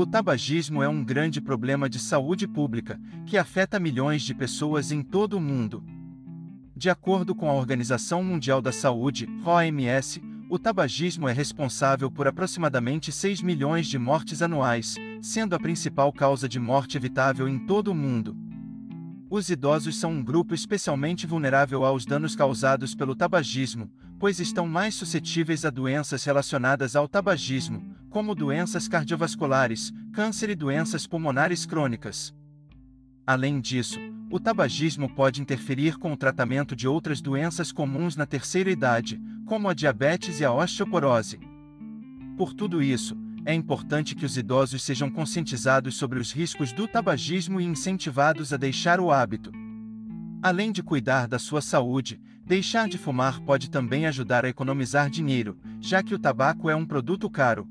O tabagismo é um grande problema de saúde pública, que afeta milhões de pessoas em todo o mundo. De acordo com a Organização Mundial da Saúde, OMS, o tabagismo é responsável por aproximadamente 6 milhões de mortes anuais, sendo a principal causa de morte evitável em todo o mundo. Os idosos são um grupo especialmente vulnerável aos danos causados pelo tabagismo, pois estão mais suscetíveis a doenças relacionadas ao tabagismo, como doenças cardiovasculares, câncer e doenças pulmonares crônicas. Além disso, o tabagismo pode interferir com o tratamento de outras doenças comuns na terceira idade, como a diabetes e a osteoporose. Por tudo isso, é importante que os idosos sejam conscientizados sobre os riscos do tabagismo e incentivados a deixar o hábito. Além de cuidar da sua saúde, deixar de fumar pode também ajudar a economizar dinheiro, já que o tabaco é um produto caro,